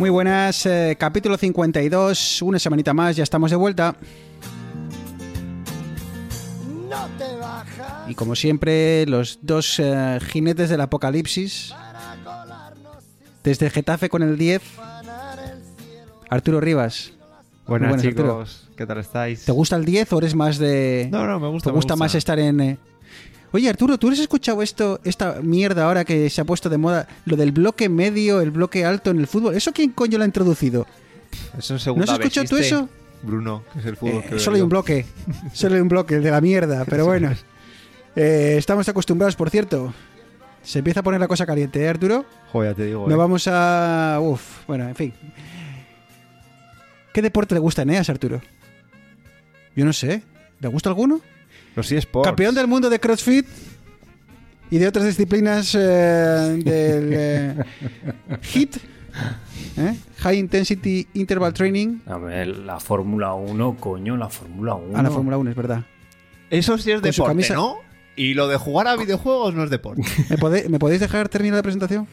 Muy buenas, eh, capítulo 52, una semanita más, ya estamos de vuelta. No te bajas. Y como siempre, los dos eh, jinetes del apocalipsis. Desde Getafe con el 10, Arturo Rivas. Buenas, buenas, chicos, Arturo. ¿qué tal estáis? ¿Te gusta el 10 o eres más de... No, no, me gusta. ¿Te me gusta más estar en... Oye, Arturo, ¿tú has escuchado esto, esta mierda ahora que se ha puesto de moda? Lo del bloque medio, el bloque alto en el fútbol. ¿Eso quién coño lo ha introducido? Eso en ¿No has escuchado tú eso? Bruno, que es el fútbol Eh, que solo hay un bloque. Solo hay un bloque, el de la mierda. Pero bueno. Eh, estamos acostumbrados, por cierto. Se empieza a poner la cosa caliente, ¿eh, Arturo? Joder, te digo. No eh. vamos a... Uf, bueno, en fin. ¿Qué deporte le gusta a Eneas, Arturo? Yo no sé. ¿Le gusta alguno? Los eSports. Campeón del mundo de CrossFit y de otras disciplinas eh, del eh, HIT, ¿eh? High Intensity Interval Training. A ver, la Fórmula 1, coño, la Fórmula 1. A la Fórmula 1, es verdad. Eso sí es Con deporte, camisa- ¿no? Y lo de jugar a videojuegos no es deporte. ¿Me, pode- me podéis dejar terminar la presentación?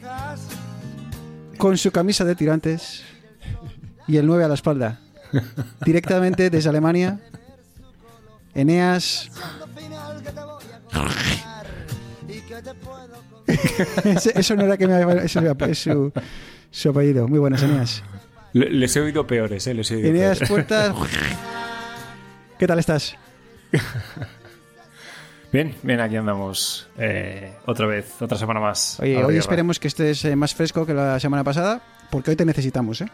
Con su camisa de tirantes y el 9 a la espalda. Directamente desde Alemania. Eneas. Eso no era que me había- eso era- es su, su apellido. Muy buenas, Eneas. Le- les he oído peores, ¿eh? Les he oído Eneas peores. Puertas. ¿Qué tal estás? Bien, bien, aquí andamos. eh, otra vez, otra semana más. Oye, hoy guerra. esperemos que estés eh, más fresco que la semana pasada, porque hoy te necesitamos, ¿eh?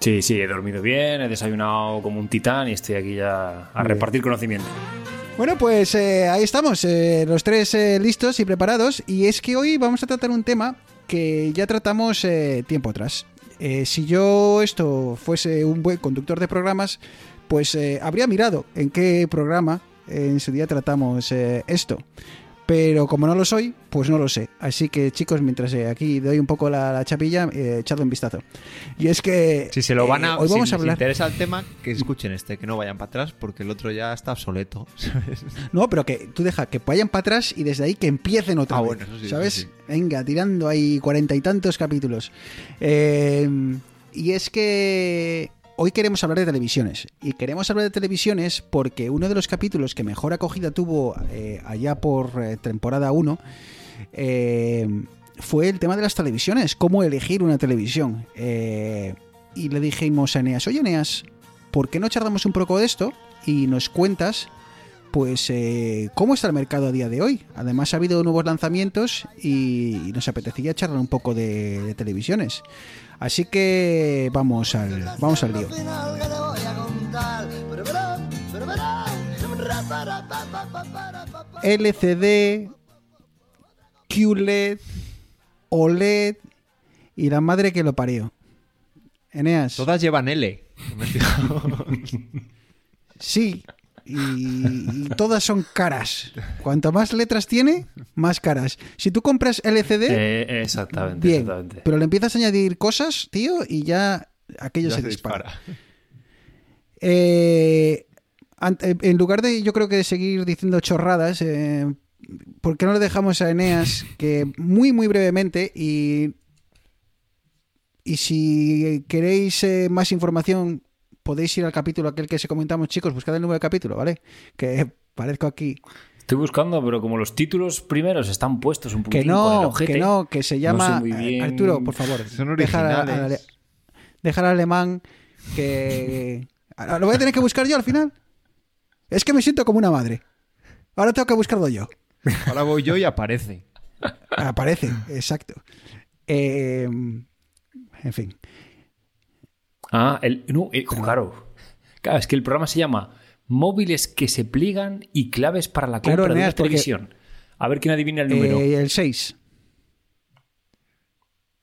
Sí, sí, he dormido bien, he desayunado como un titán y estoy aquí ya a repartir conocimiento. Bueno, pues eh, ahí estamos, eh, los tres eh, listos y preparados. Y es que hoy vamos a tratar un tema que ya tratamos tiempo atrás. Si yo esto fuese un buen conductor de programas, pues habría mirado en qué programa en su día tratamos esto. Pero como no lo soy, pues no lo sé. Así que chicos, mientras eh, aquí doy un poco la, la chapilla, eh, echadle un vistazo. Y es que... Si se lo van eh, a. hoy si vamos a les hablar... interesa el tema, que escuchen este, que no vayan para atrás, porque el otro ya está obsoleto. ¿sabes? No, pero que tú deja que vayan para atrás y desde ahí que empiecen otra Ah, vez. bueno, eso sí, ¿Sabes? sí. Venga, tirando ahí cuarenta y tantos capítulos. Eh, y es que hoy queremos hablar de televisiones. Y queremos hablar de televisiones porque uno de los capítulos que mejor acogida tuvo eh, allá por eh, temporada 1 eh, fue el tema de las televisiones. Cómo elegir una televisión. Y le dijimos a Eneas, oye Eneas, ¿por qué no charlamos un poco de esto? Y nos cuentas pues eh, cómo está el mercado a día de hoy. Además ha habido nuevos lanzamientos y, nos apetecía charlar un poco de televisiones. Así que vamos al vamos al lío. LCD, QLED, OLED y la madre que lo parió. Eneas. Todas llevan L. Sí. Y, y todas son caras. Cuanto más letras tiene, más caras. Si tú compras LCD, Eh, exactamente, Bien, exactamente. pero le empiezas a añadir cosas, tío, y ya aquello Ya se, se dispara. dispara. Eh, eh, en lugar de, yo creo que de seguir diciendo chorradas, eh, ¿por qué no le dejamos a Eneas que muy, muy brevemente y, y si queréis eh, más información podéis ir al capítulo aquel que se comentamos, chicos, buscad el número del capítulo, ¿vale? Que parezco aquí. Estoy buscando, pero como los títulos primeros están puestos un Que con el no, ojete, que no, que se no llama... sé eh, bien. Arturo, por favor. Son deja al- al- originales. deja al alemán que... ¿Lo voy a tener que buscar yo al final? Es que me siento como una madre. Ahora tengo que buscarlo yo. Ahora voy yo y aparece. Aparece, exacto. Eh, en fin. Ah, el, no, eh, claro. Claro, es que el programa se llama Móviles que se pliegan y claves para la Claro, compra de Eneas, una porque- televisión. A ver quién adivina el número. Eh, el 6.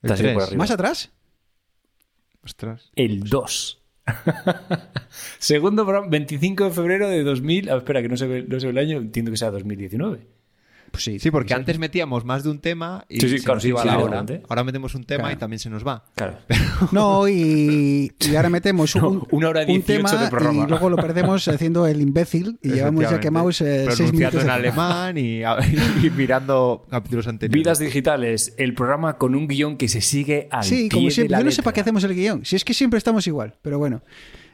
El. ¿Más atrás? Ostras. El 2. Segundo programa, 25 de febrero de 2000. ah, espera, que no se, ve, no se ve el año. Entiendo que sea 2019. Pues sí, Sí, porque sí. antes metíamos más de un tema y Sí, sí, se claro, nos sí, iba sí, la hora. evidentemente. Ahora metemos un tema Claro. y también se nos va. Claro. No, y, y ahora metemos un, Una hora un 18 tema de programa. y luego lo perdemos haciendo el imbécil y llevamos ya quemados eh, seis minutos. en alemán y, y mirando capítulos anteriores. Vidas digitales, el programa con un guion que se sigue al Sí, pie como de siempre. la Yo no sé para qué hacemos el guion. Si es que siempre estamos igual, pero bueno.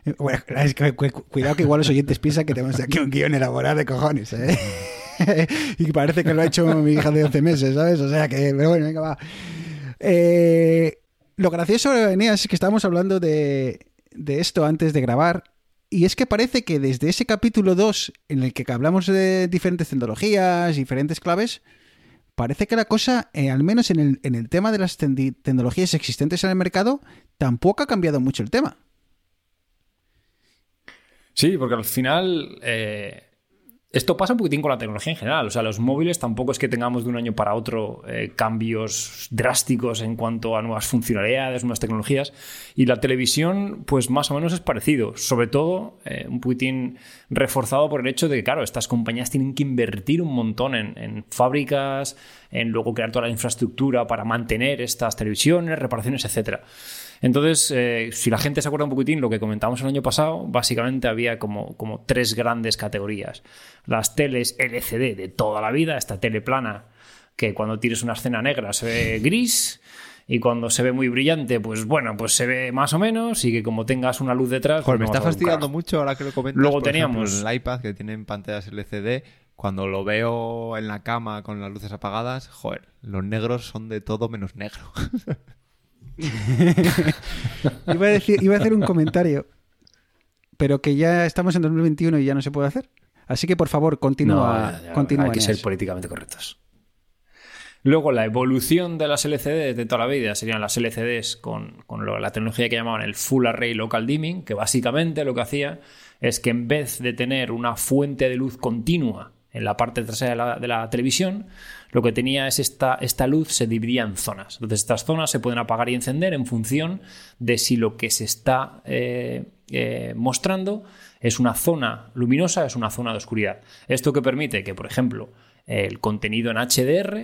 Eh, bueno, es que cu- cu- cuidado que igual los oyentes piensan que tenemos aquí un guion elaborado de cojones, ¿eh? y parece que lo ha hecho mi hija de 11 meses, ¿sabes? O sea que, pero bueno, venga, va. Eh, lo gracioso, Eneas, es que estábamos hablando de, de esto antes de grabar. Y es que parece que desde ese capítulo 2, en el que hablamos de diferentes tecnologías, diferentes claves, parece que la cosa, eh, al menos en el, en el tema de las tecnologías existentes en el mercado, tampoco ha cambiado mucho el tema. Sí, porque al final eh, esto pasa un poquitín con la tecnología en general. O sea, los móviles tampoco es que tengamos de un año para otro eh, cambios drásticos en cuanto a nuevas funcionalidades, nuevas tecnologías. Y la televisión, pues más o menos es parecido. Sobre todo, eh, un poquitín reforzado por el hecho de que, claro, estas compañías tienen que invertir un montón en, en fábricas, en luego crear toda la infraestructura para mantener estas televisiones, reparaciones, etcétera. Entonces, eh, si la gente se acuerda un poquitín, lo que comentamos el año pasado, básicamente había como, como tres grandes categorías. Las teles LCD de toda la vida, esta tele plana, que cuando tienes una escena negra se ve gris, y cuando se ve muy brillante, pues bueno, pues se ve más o menos, y que como tengas una luz detrás... Joder, me pues no está fastidiando mucho ahora que lo comentas. Luego por teníamos- en el iPad que tienen pantallas LCD. Cuando lo veo en la cama con las luces apagadas, joder, los negros son de todo menos negro. Iba a, decir, iba a hacer un comentario, pero que ya estamos en 2021 y ya no se puede hacer. Así que, por favor, No, continúa. ya, continúa hay que ser políticamente correctos. Luego, la evolución de las LCD de toda la vida serían las LCDs con, con lo- la tecnología que llamaban el Full Array Local Dimming, que básicamente lo que hacía es que en vez de tener una fuente de luz continua en la parte trasera de la, televisión, lo que tenía es esta, esta luz se dividía en zonas. Entonces, estas zonas se pueden apagar y encender en función de si lo que se está eh, eh, mostrando es una zona luminosa, es una zona de oscuridad. Esto que permite que, por ejemplo, el contenido en HDR,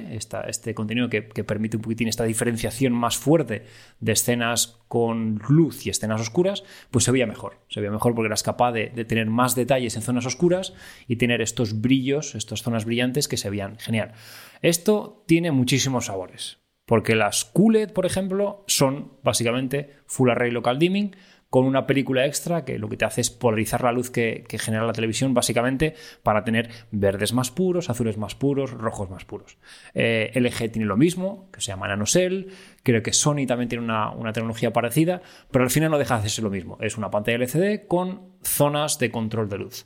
este contenido que, permite un poquitín esta diferenciación más fuerte de escenas con luz y escenas oscuras, pues se veía mejor. Se veía mejor porque eras capaz de, de tener más detalles en zonas oscuras y tener estos brillos, estas zonas brillantes que se veían genial. Esto tiene muchísimos sabores. Porque las QLED, por ejemplo, son básicamente Full Array Local Dimming con una película extra que lo que te hace es polarizar la luz que, genera la televisión básicamente para tener verdes más puros, azules más puros, rojos más puros. Eh, LG tiene lo mismo, que se llama NanoCell, creo que Sony también tiene una, una tecnología parecida, pero al final no deja de hacerse lo mismo. Es una pantalla LCD con zonas de control de luz.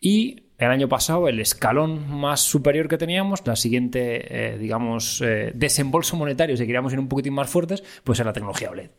Y el año pasado, el escalón más superior que teníamos, la siguiente, eh, digamos, eh, desembolso monetario, si queríamos ir un poquitín más fuertes, pues era la tecnología OLED.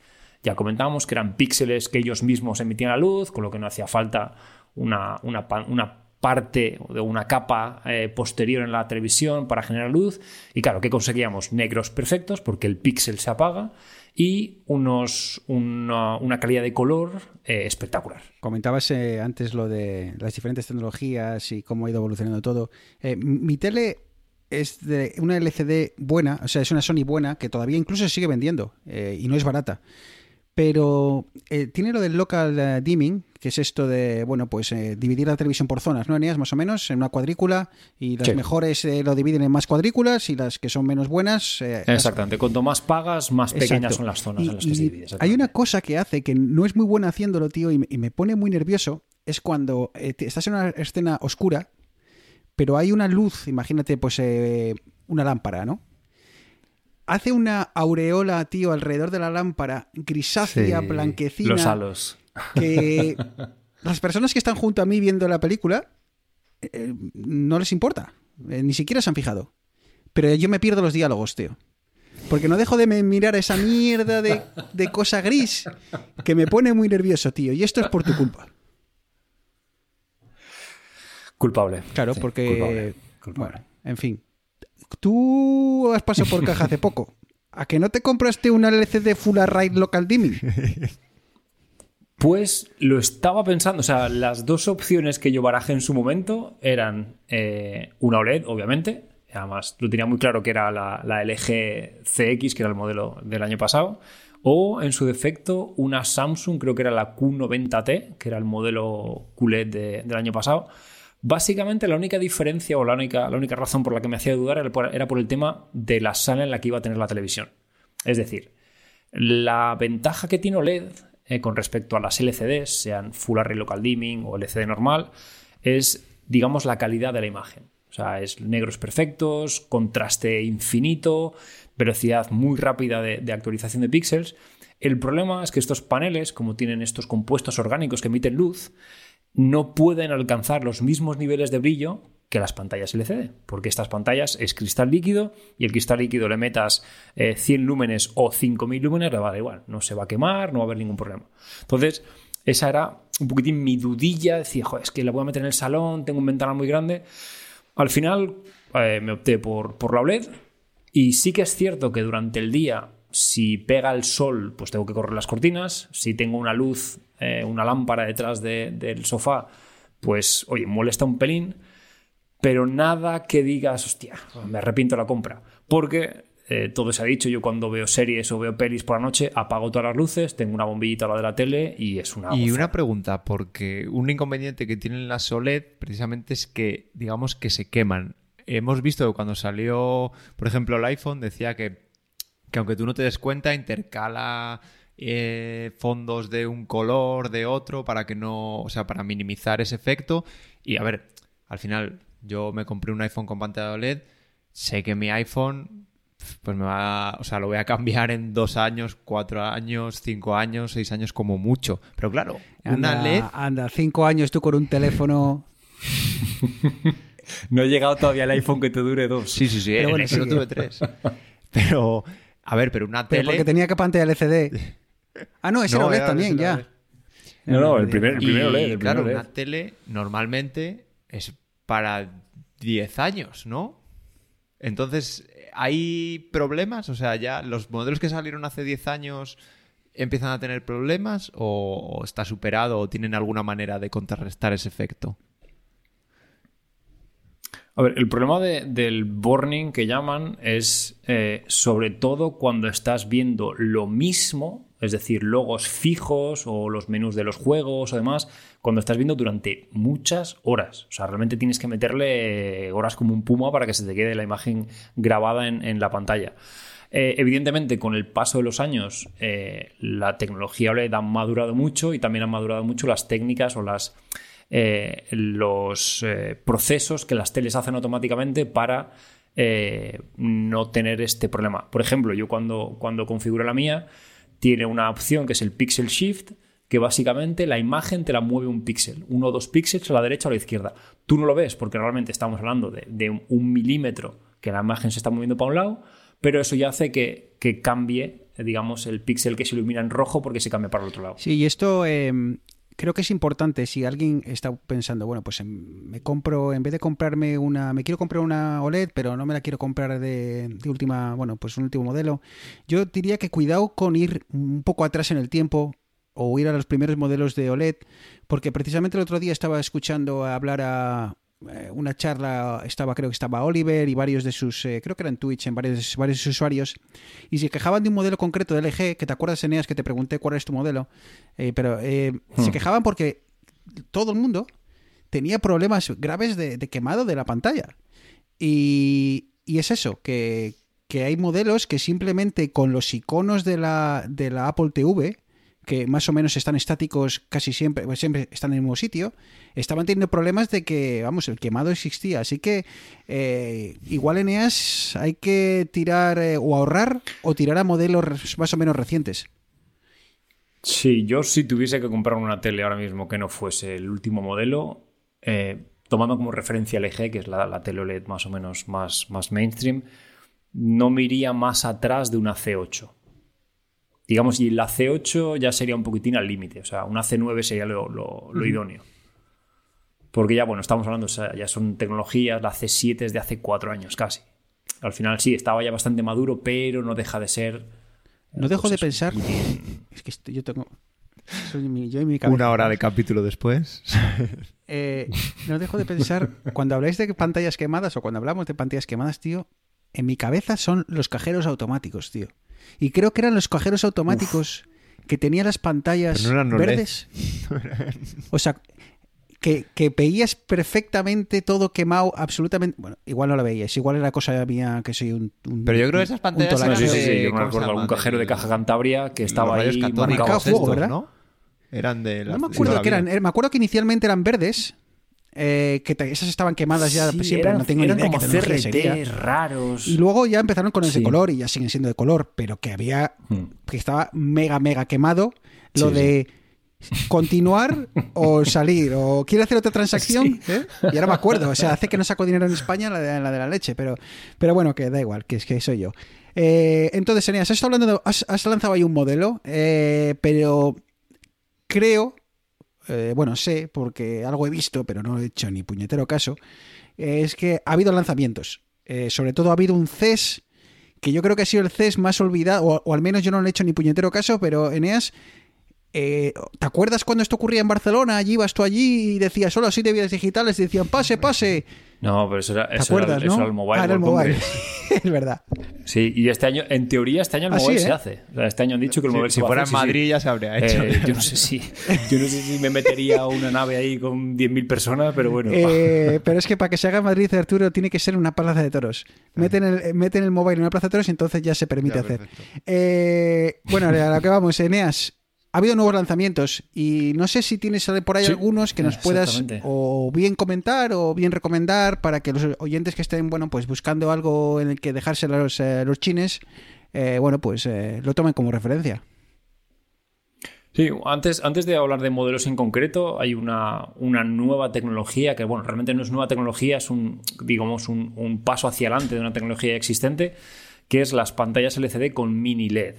Ya comentábamos que eran píxeles que ellos mismos emitían la luz, con lo que no hacía falta una, una, pa- una parte de una capa eh, posterior en la televisión para generar luz. Y claro, ¿qué conseguíamos? Negros perfectos, porque el píxel se apaga, y unos, una, calidad de color eh, espectacular. Comentabas eh, antes lo de las diferentes tecnologías y cómo ha ido evolucionando todo. Mi tele es de una LCD buena, o sea, es una Sony buena que todavía incluso sigue vendiendo y no es barata. Pero eh, tiene lo del local eh, dimming, que es esto de, bueno, pues eh, dividir la televisión por zonas, ¿no, Eneas? Más o menos, en una cuadrícula, y las Sí. mejores eh, lo dividen en más cuadrículas y las que son menos buenas... eh, las- Exactamente. Cuanto más pagas, más pequeñas son las zonas Y- en las que se divide. Hay una cosa que hace que no es muy buena haciéndolo, tío, y me, y me pone muy nervioso, es cuando estás en una escena oscura, pero hay una luz, imagínate, pues eh, una lámpara, ¿no? Hace una aureola, tío, alrededor de la lámpara, grisácea, Sí, blanquecina, Los halos. que las personas que están junto a mí viendo la película eh, no les importa, eh, ni siquiera se han fijado. Pero yo me pierdo los diálogos, tío. Porque no dejo de mirar esa mierda de, de cosa gris que me pone muy nervioso, tío. Y esto es por tu culpa. Culpable. Claro, Sí, porque... culpable, culpable. Bueno, en fin. Tú has pasado por caja hace poco. ¿A que no te compraste una LCD Full Array Local Dimming? Pues lo estaba pensando, o sea, las dos opciones que yo barajé en su momento eran eh, una OLED, obviamente, además lo tenía muy claro que era la, LG CX, que era el modelo del año pasado, o en su defecto una Samsung, creo que era la Q90T, que era el modelo QLED de- del año pasado. Básicamente la única diferencia o la única, la única razón por la que me hacía dudar era por, era por el tema de la sala en la que iba a tener la televisión. Es decir, la ventaja que tiene OLED eh, con respecto a las LCDs, sean Full Array Local Dimming o LCD normal, es, digamos, la calidad de la imagen. O sea, es negros perfectos, contraste infinito, velocidad muy rápida de, de actualización de píxeles. El problema es que estos paneles, como tienen estos compuestos orgánicos que emiten luz, no pueden alcanzar los mismos niveles de brillo que las pantallas LCD, porque estas pantallas es cristal líquido y el cristal líquido le metas eh, 100 lúmenes o 5000 lúmenes, le va a dar igual, no se va a quemar, no va a haber ningún problema. Entonces, esa era un poquitín mi dudilla, decía, joder, es que la voy a meter en el salón, tengo un ventanal muy grande. Al final eh, me opté por, por la OLED y sí que es cierto que durante el día, si pega el sol, pues tengo que correr las cortinas. Si tengo una luz, eh, una lámpara detrás de- del sofá, pues, oye, molesta un pelín. Pero nada que digas, hostia, me arrepiento la compra. Porque eh, todo se ha dicho, yo cuando veo series o veo pelis por la noche, apago todas las luces, tengo una bombillita a la de la tele y es una... Y una pregunta, porque un inconveniente que tienen las OLED precisamente es que, digamos, que se queman. Hemos visto que cuando salió, por ejemplo, el iPhone, decía que, que aunque tú no te des cuenta, intercala eh, fondos de un color, de otro, para que no, o sea, para minimizar ese efecto. Y a ver, al final yo me compré un iPhone con pantalla OLED, sé que mi iPhone pues me va, o sea, lo voy a cambiar en dos años, cuatro años, cinco años, seis años como mucho. Pero claro, una Anda, LED, Anda, cinco años tú con un teléfono. No he llegado todavía el iPhone que te dure dos. sí, sí, sí, Pero en bueno, sigue. tuve tres. Pero, a ver, pero una Pero tele. porque tenía que pantalla LCD. Ah, no, ese era No, OLED era- también, ese era ya. OLED. No, no, el primer, el Y, primero LED. El claro, primero una tele normalmente es para 10 años, ¿no? Entonces, ¿hay problemas? O sea, ya los modelos que salieron hace 10 años empiezan a tener problemas o está superado o tienen alguna manera de contrarrestar ese efecto. A ver, el problema de- del burning que llaman es eh, sobre todo cuando estás viendo lo mismo, es decir, logos fijos o los menús de los juegos o demás, cuando estás viendo durante muchas horas. O sea, realmente tienes que meterle horas como un puma para que se te quede la imagen grabada en, en la pantalla. Eh, evidentemente, con el paso de los años, eh, la tecnología OLED ha madurado mucho y también han madurado mucho las técnicas o las, eh, los eh, procesos que las teles hacen automáticamente para eh, no tener este problema. Por ejemplo, yo cuando, cuando configuro la mía, tiene una opción que es el Pixel Shift, que básicamente la imagen te la mueve un píxel, uno o dos píxeles a la derecha o a la izquierda. Tú no lo ves porque realmente estamos hablando de, un, milímetro que la imagen se está moviendo para un lado, pero eso ya hace que, que cambie, digamos, el píxel que se ilumina en rojo porque se cambia para el otro lado. Sí, y esto eh, creo que es importante. Si alguien está pensando, bueno, pues em, me compro, en vez de comprarme una, me quiero comprar una OLED, pero no me la quiero comprar de, última, bueno, pues un último modelo. Yo diría que cuidado con ir un poco atrás en el tiempo o ir a los primeros modelos de OLED, porque precisamente el otro día estaba escuchando hablar a una charla, estaba creo que estaba Oliver y varios de sus, eh, creo que era en Twitch, en varios, varios usuarios, y se quejaban de un modelo concreto de LG, que te acuerdas, Eneas, que te pregunté cuál es tu modelo, Eh, pero eh, se Hmm. quejaban porque todo el mundo tenía problemas graves de, de quemado de la pantalla. Y, y es eso, que, que hay modelos que simplemente con los iconos de la, de la Apple TV, que más o menos están estáticos casi siempre, pues siempre están en el mismo sitio, estaban teniendo problemas de que, vamos, el quemado existía. Así que eh, igual Eneas hay que tirar eh, o ahorrar o tirar a modelos más o menos recientes. Sí, yo si tuviese que comprar una tele ahora mismo que no fuese el último modelo, eh, tomando como referencia LG, que es la, la tele OLED más o menos más, más mainstream, no me iría más atrás de una C8. Digamos, y la C8 ya sería un poquitín al límite, o sea, una C9 sería lo, lo- lo idóneo. Porque ya, bueno, estamos hablando, o sea, ya son tecnologías, la C7 es de hace cuatro años casi. al final sí, estaba ya bastante maduro, pero no deja de ser. No dejo pues de pensar. Es que yo tengo. soy mi- yo y mi cabeza. Una hora de capítulo después. Eh, no dejo de pensar, cuando habláis de pantallas quemadas o cuando hablamos de pantallas quemadas, tío, en mi cabeza son los cajeros automáticos, tío. Y creo que eran los cajeros automáticos que tenían las pantallas no eran verdes. O sea, que, que veías perfectamente todo quemado, absolutamente. Bueno, igual no lo veías, igual era cosa mía que soy un. un- Pero yo creo que esas pantallas. No, sí, sí, sí, yo me ¿cómo se acuerdo algún cajero de Caja Cantabria que estaba ahí marcado fuego, estos, ¿verdad? ¿no? Eran de No las- me de acuerdo que la eran. eh, Me acuerdo que inicialmente eran verdes. Eh, que te- esas estaban quemadas ya Sí, siempre. eran, no tengo ni eran idea como qué. CRT raros. Y luego ya empezaron con ese Sí. color y ya siguen siendo de color, pero que había Hmm. que estaba mega mega quemado lo Sí, de continuar o salir o quiere hacer otra transacción ¿eh? y ahora me acuerdo o sea hace que no saco dinero en España la de la, de la leche pero pero bueno que da igual que es que soy yo Eh, entonces Eneas has, estado hablando de- has, has lanzado ahí un modelo pero creo eh, bueno sé porque algo he visto pero no he hecho ni puñetero caso es que ha habido lanzamientos Eh, sobre todo ha habido un CES que yo creo que ha sido el CES más olvidado, o, al menos yo no le he hecho ni puñetero caso, pero Eneas, eh, ¿te acuerdas cuando esto ocurría en Barcelona? Allí ibas tú allí y decías solo así de vidas digitales, y decían pase, pase. No, pero eso era, ¿Te eso era- acuerdas, eso no? era el Mobile ah, era el mobile. Es verdad. Sí, y este año, en teoría, este año el Ah, sí, mobile ¿eh? se hace. O sea, este año han dicho que el Sí, mobile si se fuera hacer, en sí, sí. Madrid ya se habría hecho. Eh, yo no sé si yo no sé si me metería una nave ahí con 10.000 personas, pero bueno. Eh, pero es que para que se haga en Madrid, Arturo, tiene que ser una plaza de toros. Meten el, meten el mobile en una plaza de toros y entonces ya se permite Ya, hacer. Eh, bueno, a lo que vamos, Eneas. Ha habido nuevos lanzamientos y no sé si tienes por ahí Sí, algunos que nos puedas exactamente. o bien comentar o bien recomendar para que los oyentes que estén, bueno, pues buscando algo en el que dejarse los, eh, los chines, eh, bueno, pues eh, lo tomen como referencia. Sí, antes, antes de hablar de modelos en concreto, hay una, una nueva tecnología que, bueno, realmente no es nueva tecnología, es un, digamos, un, un paso hacia adelante de una tecnología existente, que es las pantallas LCD con mini LED.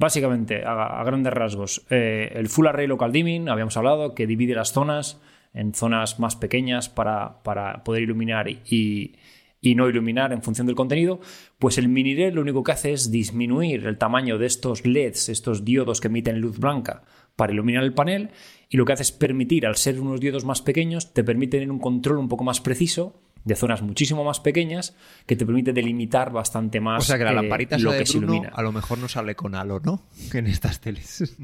Básicamente, a, grandes rasgos, eh, el Full Array Local Dimming, habíamos hablado, que divide las zonas en zonas más pequeñas para, para poder iluminar y, y no iluminar en función del contenido, pues el mini LED lo único que hace es disminuir el tamaño de estos LEDs, estos diodos que emiten luz blanca para iluminar el panel y lo que hace es permitir, al ser unos diodos más pequeños, te permite tener un control un poco más preciso de zonas muchísimo más pequeñas que te permite delimitar bastante más O sea que la eh, lamparita lo de que se ilumina. a lo mejor no sale con halo, ¿no? En estas teles.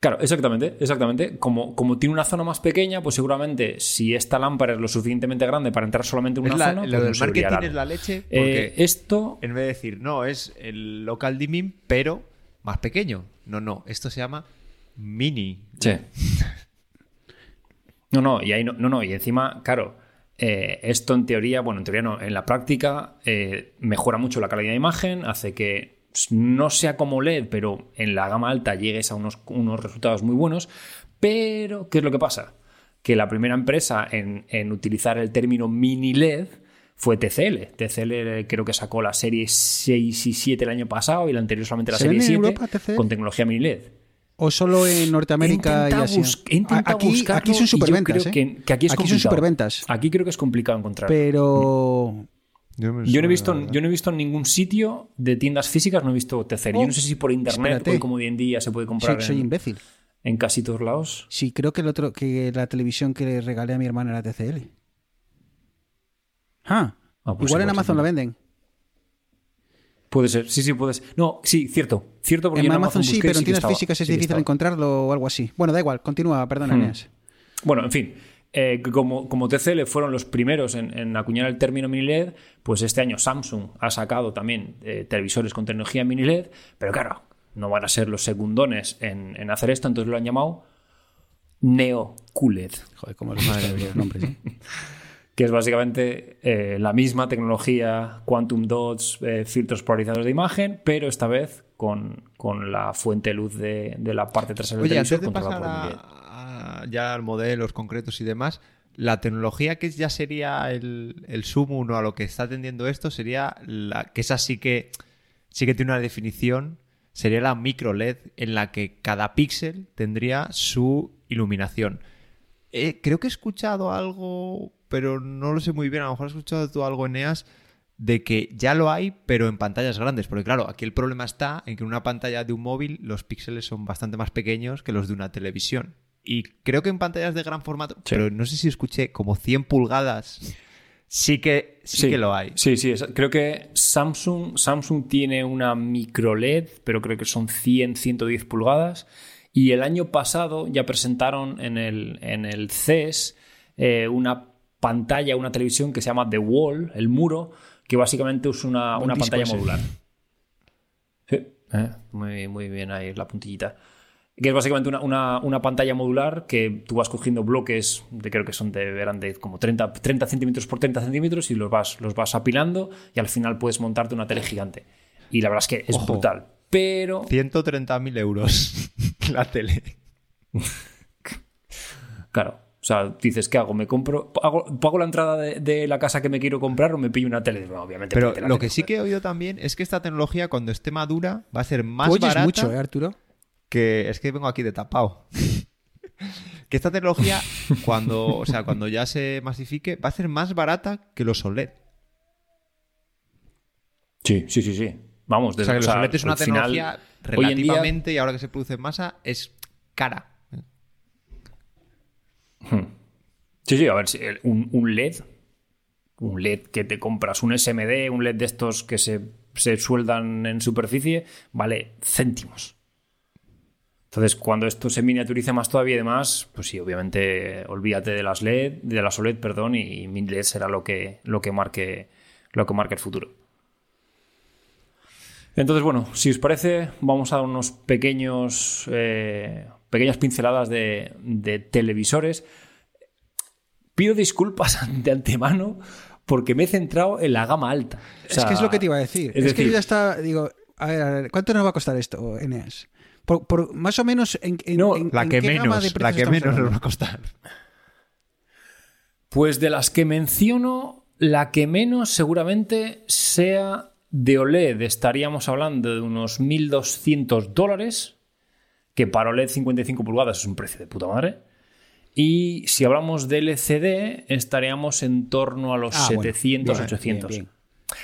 Claro, exactamente, exactamente. Como, como tiene una zona más pequeña, pues seguramente si esta lámpara es lo suficientemente grande para entrar solamente en Es una la- zona, lo pues del no marketing es la leche Eh, porque esto en vez de decir, no, es el local dimming, pero más pequeño. No, no, esto se llama mini. Sí. No, no, y ahí no, no, no, y encima, claro, eh, esto en teoría, bueno, en teoría no, en la práctica eh, mejora mucho la calidad de imagen, hace que no sea como LED, pero en la gama alta llegues a unos, unos resultados muy buenos. Pero, ¿qué es lo que pasa? Que la primera empresa en, en utilizar el término mini LED fue TCL. TCL creo que sacó la serie 6 y 7 el año pasado y la anterior solamente la ¿Se serie vende en 7 Europa, TCL? con tecnología mini LED. O solo en Norteamérica y Asia. intentado aquí, buscarlo aquí son superventas, creo ¿eh? que- que aquí es son complicado. superventas. Aquí creo que es complicado encontrar. Pero Yo no, he visto, yo no he visto en ningún sitio de tiendas físicas, no he visto TCL. Oh, yo no sé si por internet, hoy como hoy en día se puede soy, comprar soy en, imbécil. en casi todos lados. Sí, creo que el otro que la televisión que le regalé a mi hermana era TCL. Ah, Ah, pues igual en Amazon sí. la venden. Puede ser, sí, sí, puede ser. No, sí, cierto. Cierto porque En yo Amazon, sí, busqué pero en tiendas físicas es sí difícil encontrarlo o algo así. Bueno, da igual, continúa, perdona, Hmm. Bueno, en fin, eh, como, como TCL fueron los primeros en, en acuñar el término mini LED, pues este año Samsung ha sacado también eh, televisores con tecnología mini LED, pero claro, no van a ser los segundones en, en hacer esto, entonces lo han llamado Neo QLED, Joder, cómo los nombres. ¿eh? que es básicamente eh, la misma tecnología Quantum Dots, eh, filtros polarizados de imagen, pero esta vez con, con la fuente de luz de, de la parte trasera del Oye, antes televisor de pasar a, a ya a modelos concretos y demás, la tecnología que ya sería el, el sumo uno a lo que está atendiendo esto sería la que esa sí que sí que tiene una definición, sería la micro LED en la que cada píxel tendría su iluminación. Eh, creo que he escuchado algo, pero no lo sé muy bien, a lo mejor has escuchado tú algo, Eneas, de que ya lo hay, pero en pantallas grandes. Porque claro, aquí el problema está en que en una pantalla de un móvil los píxeles son bastante más pequeños que los de una televisión. Y creo que en pantallas de gran formato, Sí. pero no sé si escuché como 100 pulgadas, sí que, sí, que lo hay. Sí, sí. Creo que Samsung, Samsung tiene una micro LED, pero creo que son 100, 110 pulgadas. Y el año pasado ya presentaron en el, en el CES eh, una pantalla, una televisión que se llama The Wall, el muro, que básicamente es una, una pantalla ese. modular. Sí, eh, muy, muy bien ahí la puntillita. Que es básicamente una, una- una pantalla modular que tú vas cogiendo bloques, de, creo que son de, eran de como 30, 30 centímetros por 30 centímetros y los vas, los vas apilando y al final puedes montarte una tele gigante. Y la verdad es que es Ojo. brutal. Pero 130.000 euros la tele. Claro. O sea, dices, ¿qué hago? ¿Me compro? ¿Pago, pago la entrada de, de la casa que me quiero comprar o me pillo una tele? Bueno, obviamente. Pero lo que sí que he oído también es que esta tecnología, cuando esté madura, va a ser más oyes barata mucho, ¿eh, Arturo? que... Es que vengo aquí de tapado. que esta tecnología, cuando, o sea, cuando ya se masifique, va a ser más barata que los OLED. Sí, sí, sí, sí. Vamos, O desde sea, que los o sea, OLED es una final, tecnología día- relativamente, y ahora que se produce en masa, es cara. Sí, sí, a ver, un, un LED, un LED que te compras, un SMD, un LED de estos que se, se sueldan en superficie, vale céntimos. Entonces, cuando esto se miniaturice más todavía y demás, pues sí, obviamente olvídate de las LED, de las OLED, perdón, y mi LED será lo que, lo que marque lo que marque el futuro. Entonces, bueno, si os parece, vamos a unos pequeños eh, pequeñas pinceladas de, de televisores. Pido disculpas de antemano porque me he centrado en la gama alta. O es que es lo que te iba a decir. es Es, que yo ya está, digo, a ver, a ver, ¿cuánto nos va a costar esto, Eneas? Por, por más o menos en, en- No, en- La en que qué gama menos, de la que menos nos va a costar. Pues de las que menciono, la que menos seguramente sea de OLED. Estaríamos hablando de unos 1.200 dólares, que para OLED 55 pulgadas es un precio de puta madre. Y si hablamos de LCD, estaríamos en torno a los Ah, bueno. 700, Bien, 800. bien, bien.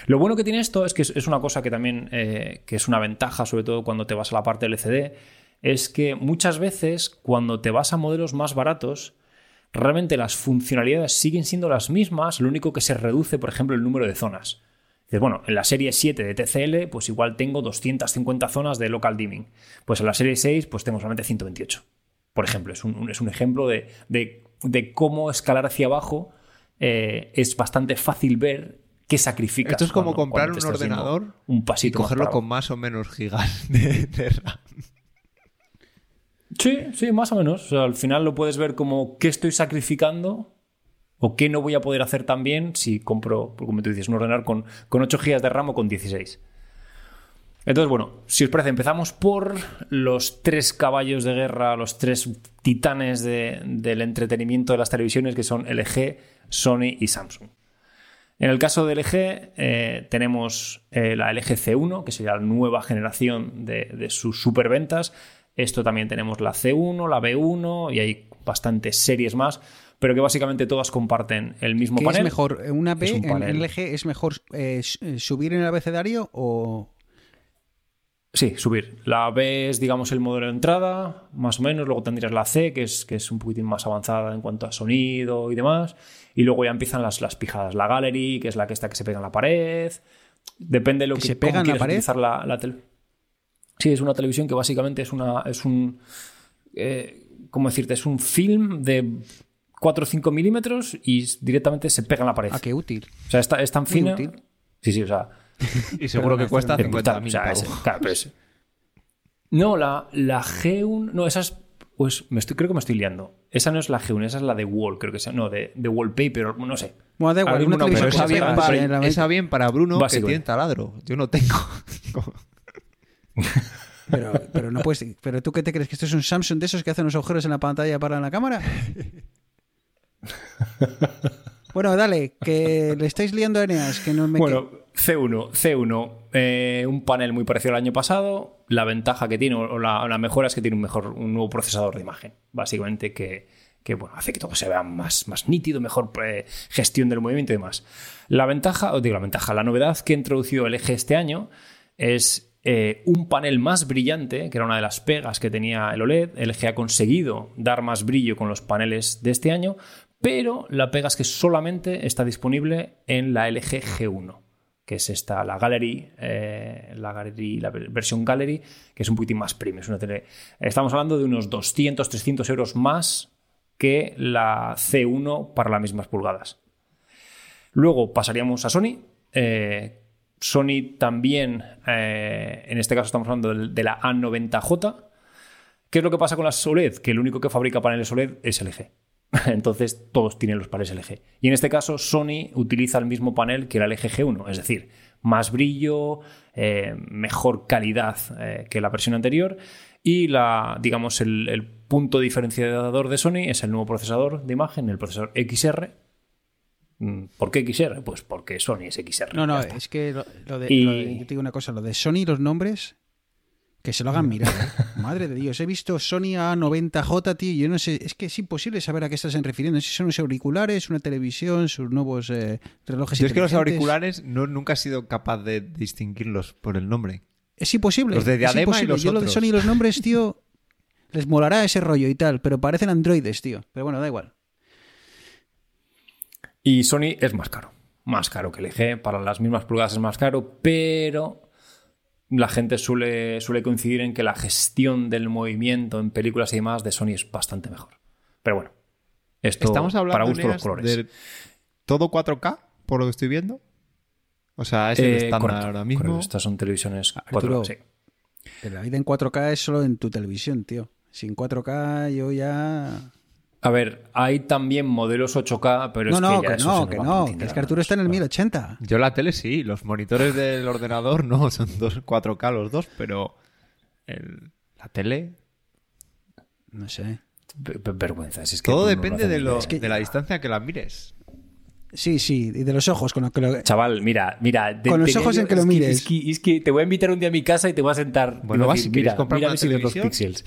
Lo bueno que tiene esto es que es, es una cosa que también eh, que es una ventaja, sobre todo cuando te vas a la parte LCD, es que muchas veces cuando te vas a modelos más baratos, realmente las funcionalidades siguen siendo las mismas, lo único que se reduce, por ejemplo, el número de zonas. Dices, bueno, en la serie 7 de TCL, pues igual tengo 250 zonas de local dimming. Pues en la serie 6, pues tengo solamente 128. Por ejemplo, es un, es un ejemplo de, de- de cómo escalar hacia abajo eh, es bastante fácil ver qué sacrificas. Esto es como cuando- comprar cuando un ordenador un y pasito más cogerlo con más o menos gigas de, de RAM. Sí, sí, más o menos. O sea, al final lo puedes ver como qué estoy sacrificando o qué no voy a poder hacer tan bien si compro, como tú dices, un ordenador con, con 8 GB de RAM o con 16. Entonces, bueno, si os parece, empezamos por los tres caballos de guerra, los tres titanes de- del entretenimiento de las televisiones, que son LG, Sony y Samsung. En el caso de LG, eh, tenemos eh, la LG C1, que sería la nueva generación de, de sus superventas. Esto también tenemos la C1, la B1 y hay bastantes series más, pero que básicamente todas comparten el mismo ¿Qué panel. es mejor? ¿Una B Es un en. LG es mejor eh, eh, subir en el abecedario o...? Sí, subir. La B es, digamos, el modelo de entrada, más o menos. Luego tendrías la C, que es, que es un poquitín más avanzada en cuanto a sonido y demás. Y luego ya empiezan las, las pijadas. La Gallery, que es la que está que se pega en la pared. Depende de lo ¿Que que se pega en la pared? la, la tele. Sí, es una televisión que básicamente es una. es un. eh, ¿Cómo decirte? Es un film de 4 o 5 milímetros y directamente se pega en la pared. ¿A qué útil? O sea, está- es tan fina. útil. Sí, sí, o sea. Y seguro que cuesta Es brutal, 50.000 o sea, es- claro, pero es- No, la, la G1. No, esa es. Pues me estoy, creo que me estoy liando. Esa no es la G1, esa es la de Wall, creo que sea. No, de, de Wallpaper, no sé. Bueno, da igual, una Pero esa que bien, para, esa bien Bruno que Básicamente. tiene taladro. Yo no tengo. Pero, pero no puedes... ¿Pero tú qué te crees? ¿Que esto es un Samsung de esos que hacen los agujeros en la pantalla para la cámara? Bueno, dale, que le estáis liando a Eneas, que no me... Bueno, C1, C1, eh, un panel muy parecido al año pasado. La ventaja que tiene, o la, o la mejora es que tiene un mejor, un nuevo procesador de imagen. Básicamente que, que bueno, hace que todo se vea más, más nítido, mejor eh, gestión del movimiento y demás. La ventaja, os digo la ventaja, la novedad que ha introducido LG este año es eh, un panel más brillante, que era una de las pegas que tenía el OLED. LG ha conseguido dar más brillo con los paneles de este año, pero la pega es que solamente está disponible en la LG G1 que es esta, la Gallery, eh, la Gallery, la versión Gallery, que es un poquitín más premium. Es una tele... Estamos hablando de unos 200, 300 euros más que la C1 para las mismas pulgadas. Luego pasaríamos a Sony. Eh, Sony también, eh, en este caso estamos hablando de, la A90J. ¿Qué es lo que pasa con las OLED? Que el único que fabrica paneles OLED es LG. Entonces todos tienen los paneles LG. Y en este caso Sony utiliza el mismo panel que la LG G1, es decir, más brillo, eh, mejor calidad que la versión anterior y la, digamos, el, punto diferenciador de Sony es el nuevo procesador de imagen, el procesador XR. Mm, ¿Por qué XR? Pues porque Sony es XR. No, no, es que lo, de, yo te digo una cosa, lo de Sony, los nombres, que se lo hagan mirar. ¿eh? Madre de Dios, he visto Sony A90J, tío, y yo no sé, es que es imposible saber a qué estás refiriendo. Si son unos auriculares, una televisión, sus nuevos eh, relojes Yo es que los auriculares no, nunca he sido capaz de distinguirlos por el nombre. Es imposible. Los de diadema y los Yo lo de Sony los nombres, tío, les molará ese rollo y tal, pero parecen androides, tío. Pero bueno, da igual. Y Sony es más caro. Más caro que LG. Para las mismas pulgadas es más caro, pero la gente suele, suele coincidir en que la gestión del movimiento en películas y demás de Sony es bastante mejor. Pero bueno, esto Estamos hablando para gusto los colores. De todo 4K, por lo que estoy viendo. O sea, es el Eh, estándar correcto, ahora mismo. correcto. Estas son televisiones Arturo, 4K, sí. Pero la vida en 4K es solo en tu televisión, tío. Sin 4K yo ya... A ver, hay también modelos 8K, pero no, es no, que, ya que eso no, se que no. Que es que Arturo está en el 1080. Yo la tele sí, los monitores del ordenador no, son dos 4K los dos, pero el- la tele... No sé. Ve- ve- Vergüenza. es que Todo no lo depende de, lo-. Es que- de la distancia que la mires. Sí, sí, y de los ojos con los que lo... Chaval, mira, mira. de- Con los ojos yo- en que lo es mires. Es que, es que te voy a invitar un día a mi casa y te voy a sentar. Bueno, y va, decir, si quieres mira, mira ves los píxeles.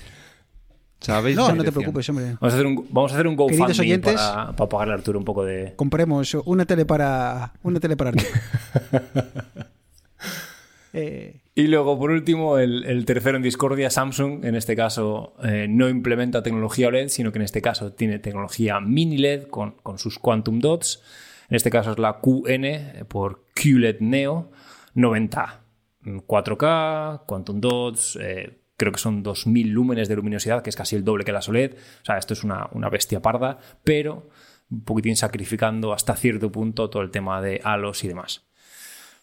¿Sabéis No, no te preocupes, hombre. Vamos a hacer un, vamos a hacer un GoFundMe oyentes. para, para pagarle a Arturo un poco de... Compremos una tele para... Una tele para Arturo. eh, Y luego, por último, el, el tercero en discordia, Samsung, en este caso, eh, no implementa tecnología OLED, sino que en este caso tiene tecnología mini LED con, con sus Quantum Dots. En este caso es la QN por QLED Neo 90. Mm, 4K, Quantum Dots, eh, creo que son 2000 lúmenes de luminosidad, que es casi el doble que la OLED. O sea, esto es una, una bestia parda, pero un poquitín sacrificando hasta cierto punto todo el tema de halos y demás.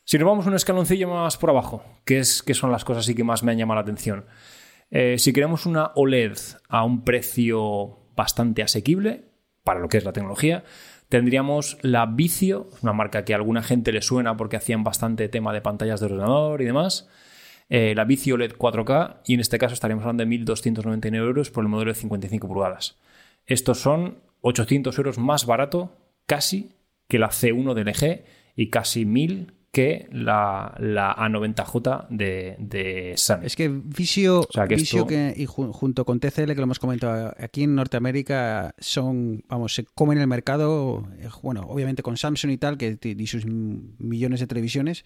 Si nos vamos un escaloncillo más por abajo, que, es, que son las cosas que más me han llamado la atención. Eh, si queremos una OLED a un precio bastante asequible, para lo que es la tecnología, tendríamos la Vicio, una marca que a alguna gente le suena porque hacían bastante tema de pantallas de ordenador y demás. Eh, la Vicio OLED 4K, y en este caso estaríamos hablando de 1.299 euros por el modelo de 55 pulgadas. Estos son 800 euros más barato, casi, que la C1 de LG y casi 1.000 que la, la A90J de, de Sony. es que Visio, sea, que Visio esto- que, y ju- junto con TCL, que lo hemos comentado aquí en Norteamérica, son, vamos, se comen el mercado, eh, bueno, obviamente con Samsung y tal, que y sus millones de televisiones,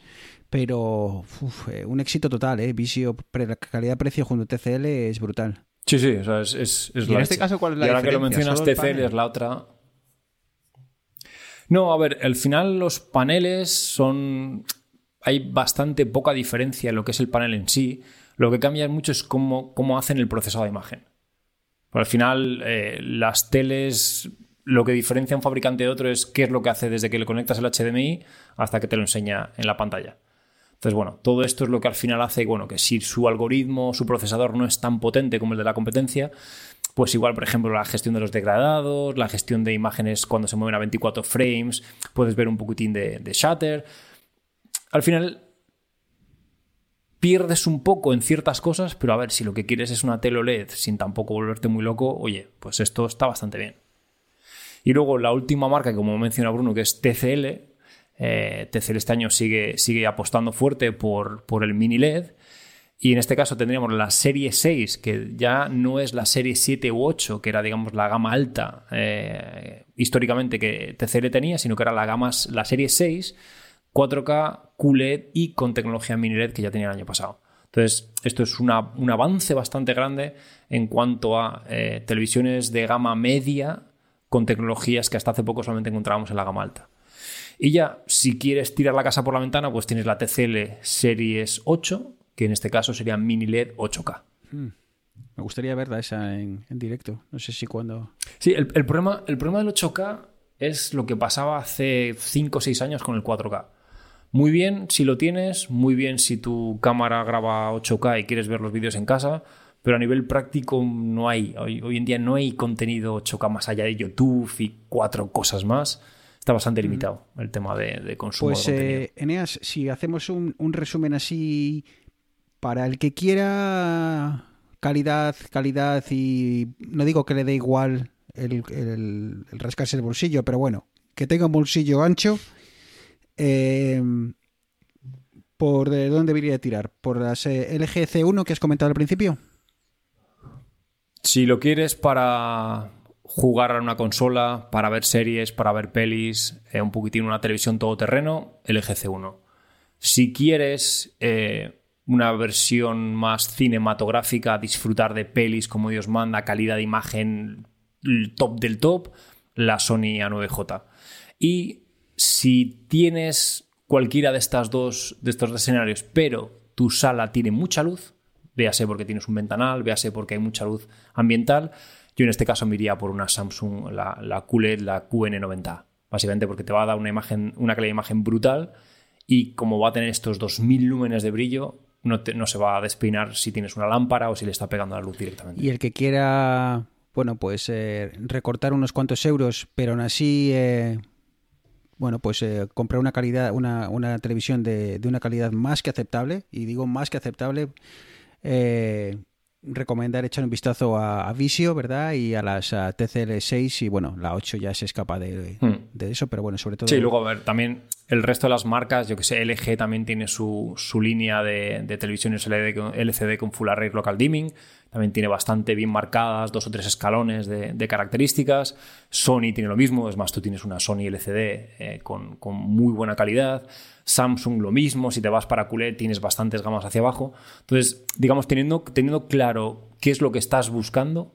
pero uf, eh, un éxito total, ¿eh? Visio, pre- calidad-precio junto a TCL es brutal. Sí, sí, o sea, es, es, es ¿Y en este caso cuál es la Y ahora que lo diferencia? mencionas, ¿Solo el TCL es la otra. No, a ver, al final los paneles son. Hay bastante poca diferencia en lo que es el panel en sí. Lo que cambia mucho es cómo, cómo hacen el procesado de imagen. Al final, eh, las teles, lo que diferencia un fabricante de otro es qué es lo que hace desde que le conectas el HDMI hasta que te lo enseña en la pantalla. Entonces, bueno, todo esto es lo que al final hace bueno, que si su algoritmo, su procesador no es tan potente como el de la competencia, pues igual, por ejemplo, la gestión de los degradados, la gestión de imágenes cuando se mueven a 24 frames, puedes ver un poquitín de, de shutter. Al final pierdes un poco en ciertas cosas, pero a ver, si lo que quieres es una tele OLED sin tampoco volverte muy loco, oye, pues esto está bastante bien. Y luego la última marca, como menciona Bruno, que es TCL. eh, TCL este año sigue, sigue apostando fuerte por, por el mini LED. Y en este caso tendríamos la serie 6, que ya no es la serie 7 u 8, que era, digamos, la gama alta eh, históricamente que TCL tenía, sino que era la, gama, la serie 6, 4K, QLED y con tecnología mini LED que ya tenía el año pasado. Entonces, esto es un avance bastante grande en cuanto a eh, televisiones de gama media con tecnologías que hasta hace poco solamente encontrábamos en la gama alta. Y ya, si quieres tirar la casa por la ventana, pues tienes la TCL Series 8, que en este caso sería mini LED 8K. Hmm. Me gustaría verla esa en, directo. No sé si cuando. Sí, el, problema, el problema del 8K es lo que pasaba hace 5 o 6 años con el 4K. Muy bien si lo tienes, muy bien si tu cámara graba 8K y quieres ver los vídeos en casa, pero a nivel práctico no hay. Hoy, hoy en día no hay contenido 8K más allá de YouTube y cuatro cosas más está bastante limitado el tema de, consumo. Pues, eh, Eneas, si hacemos un, resumen así para el que quiera calidad, calidad y no digo que le dé igual el, rascarse el bolsillo, pero bueno, que tenga un bolsillo ancho, eh, ¿por de dónde debería tirar? ¿Por las eh, LG C1 que has comentado al principio? Si lo quieres para jugar a una consola, para ver series, para ver pelis, eh, un poquitín una televisión todoterreno, el GC1. Si quieres una versión más cinematográfica, disfrutar de pelis como Dios manda, calidad de imagen top del top, la Sony A9J. Y si tienes cualquiera de estas dos de estos escenarios, pero tu sala tiene mucha luz, véase porque tienes un ventanal, véase porque hay mucha luz ambiental, yo en este caso me iría por una Samsung, la, la QLED, la QN90. Básicamente porque te va a dar una imagen, una calidad de imagen brutal y como va a tener estos 2000 lúmenes de brillo, no, no, se va a despeinar si tienes una lámpara o si le está pegando la luz directamente. Y el que quiera, bueno, pues eh, recortar unos cuantos euros, pero aún así, eh, bueno, pues eh, comprar una calidad, una, una televisión de, de, una calidad más que aceptable, y digo más que aceptable, recomendar echar un vistazo a, Visio, ¿verdad? Y a las TCL6 y bueno, la 8 ya se escapa de, hmm. De, eso, pero bueno, sobre todo... Sí, luego a ver, también el resto de las marcas, yo que sé, LG también tiene su, su línea de, de televisiones LCD con Full Array Local Dimming, también tiene bastante bien marcadas dos o tres escalones de, de características. Sony tiene lo mismo, es más, tú tienes una Sony LCD eh, con, con muy buena calidad. Samsung lo mismo, si te vas para QLED tienes bastantes gamas hacia abajo. Entonces, digamos, teniendo, teniendo claro qué es lo que estás buscando,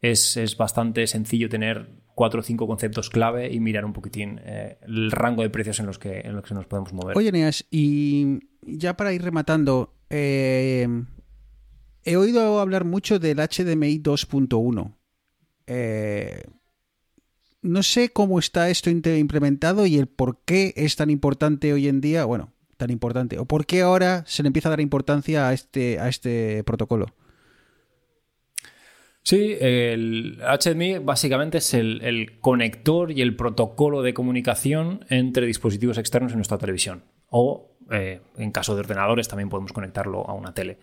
es, bastante sencillo tener cuatro o cinco conceptos clave y mirar un poquitín eh, el rango de precios en los, que, en los que nos podemos mover. Oye, Neas, y ya para ir rematando, eh, he oído hablar mucho del HDMI 2.1. Eh, no sé cómo está esto implementado y el por qué es tan importante hoy en día, bueno, tan importante, o por qué ahora se le empieza a dar importancia a este, a este protocolo. Sí, el HDMI básicamente es el, conector y el protocolo de comunicación entre dispositivos externos en nuestra televisión. O eh, en caso de ordenadores también podemos conectarlo a una tele.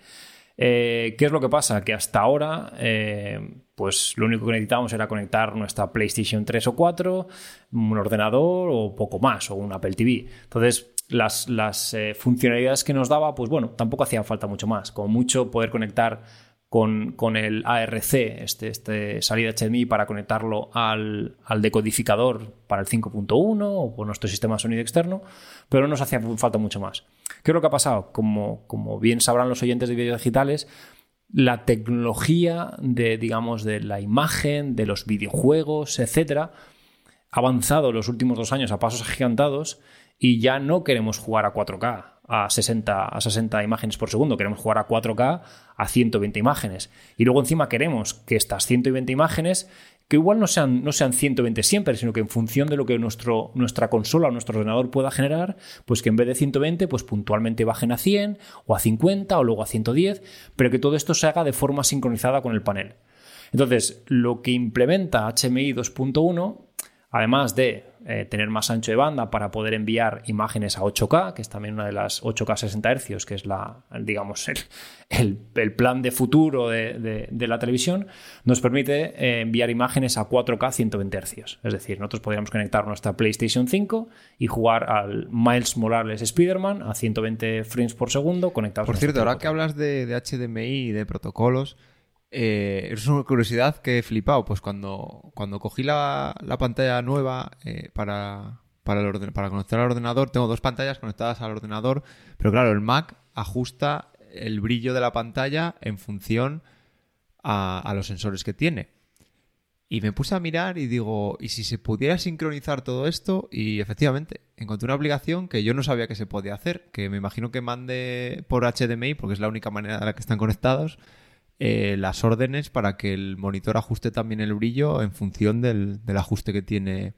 Eh, ¿Qué es lo que pasa? Que hasta ahora, eh, pues lo único que necesitábamos era conectar nuestra PlayStation 3 o 4, un ordenador o poco más, o un Apple TV. Entonces, las, las funcionalidades que nos daba, pues bueno, tampoco hacía falta mucho más. Como mucho poder conectar con, el ARC, este, este salida HDMI, para conectarlo al, decodificador para el 5.1 o con nuestro sistema de sonido externo, pero no nos hacía falta mucho más. ¿Qué es lo que ha pasado? Como, como bien sabrán los oyentes de vídeos digitales, la tecnología de, digamos, de la imagen, de los videojuegos, etcétera, ha avanzado los últimos dos años a pasos agigantados y ya no queremos jugar a 4K a 60, a 60 imágenes por segundo, queremos jugar a 4K a 120 imágenes. Y luego encima queremos que estas 120 imágenes, que igual no sean, no sean 120 siempre, sino que en función de lo que nuestro, nuestra consola o nuestro ordenador pueda generar, pues que en vez de 120, pues puntualmente bajen a 100 o a 50 o luego a 110, pero que todo esto se haga de forma sincronizada con el panel. Entonces, lo que implementa HMI 2.1 además de eh, tener más ancho de banda para poder enviar imágenes a 8K, que es también una de las 8K 60 Hz, que es la, digamos, el, el, plan de futuro de, de, de la televisión, nos permite eh, enviar imágenes a 4K 120 Hz. Es decir, nosotros podríamos conectar nuestra PlayStation 5 y jugar al Miles Morales Spider-Man a 120 frames por segundo conectados Por cierto, ahora que hablas de, de HDMI y de protocolos, eh, es una curiosidad que he flipado. Pues cuando, cuando cogí la, la pantalla nueva eh, para, para, el orden- para conectar al ordenador, tengo dos pantallas conectadas al ordenador, pero claro, el Mac ajusta el brillo de la pantalla en función a, a los sensores que tiene. Y me puse a mirar y digo, ¿y si se pudiera sincronizar todo esto? Y efectivamente, encontré una aplicación que yo no sabía que se podía hacer, que me imagino que mande por HDMI, porque es la única manera de la que están conectados, eh, las órdenes para que el monitor ajuste también el brillo en función del, del ajuste que tiene,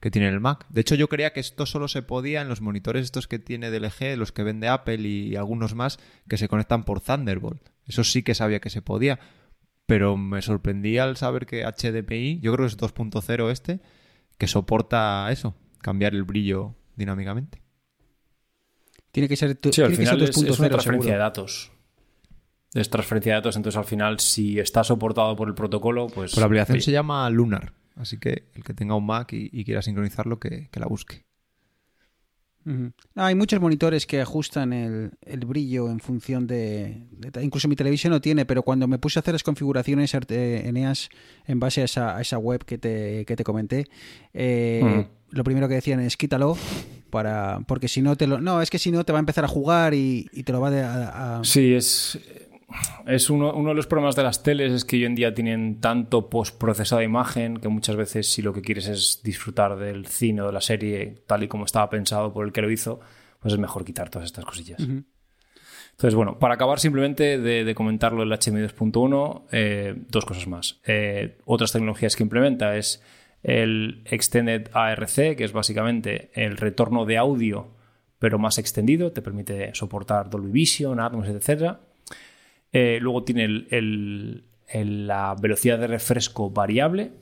que tiene el Mac. De hecho, yo creía que esto solo se podía en los monitores estos que tiene DLG, los que vende Apple y algunos más que se conectan por Thunderbolt. Eso sí que sabía que se podía. Pero me sorprendí al saber que HDMI, yo creo que es 2.0 este, que soporta eso, cambiar el brillo dinámicamente. Tiene que ser, tu- Sí, al tiene que ser final es, es 2.0 una transferencia de datos. Es transferencia de datos, entonces al final, si está soportado por el protocolo, pues. Pues la aplicación oye, se llama Lunar, así que el que tenga un Mac y, y quiera sincronizarlo, que, que la busque. No, hay muchos monitores que ajustan el, el brillo en función de, de- Incluso mi televisión lo tiene, pero cuando me puse a hacer las configuraciones arte- Eneas en base a esa, a esa web que te, que te comenté, eh, lo primero que decían es quítalo para porque si no te lo... No, es que si no te va a empezar a jugar y, y te lo va de- a... a- Sí, es. Es uno, uno de los problemas de las teles es que hoy en día tienen tanto postprocesada imagen que muchas veces si lo que quieres es disfrutar del cine o de la serie tal y como estaba pensado por el que lo hizo, pues es mejor quitar todas estas cosillas. Entonces, bueno, para acabar simplemente de, de comentarlo el HDMI 2.1, eh, dos cosas más. Eh, otras tecnologías que implementa es el Extended ARC, que es básicamente el retorno de audio, pero más extendido, te permite soportar Dolby Vision, Atmos, etc. Eh, luego tiene el- la velocidad de refresco variable,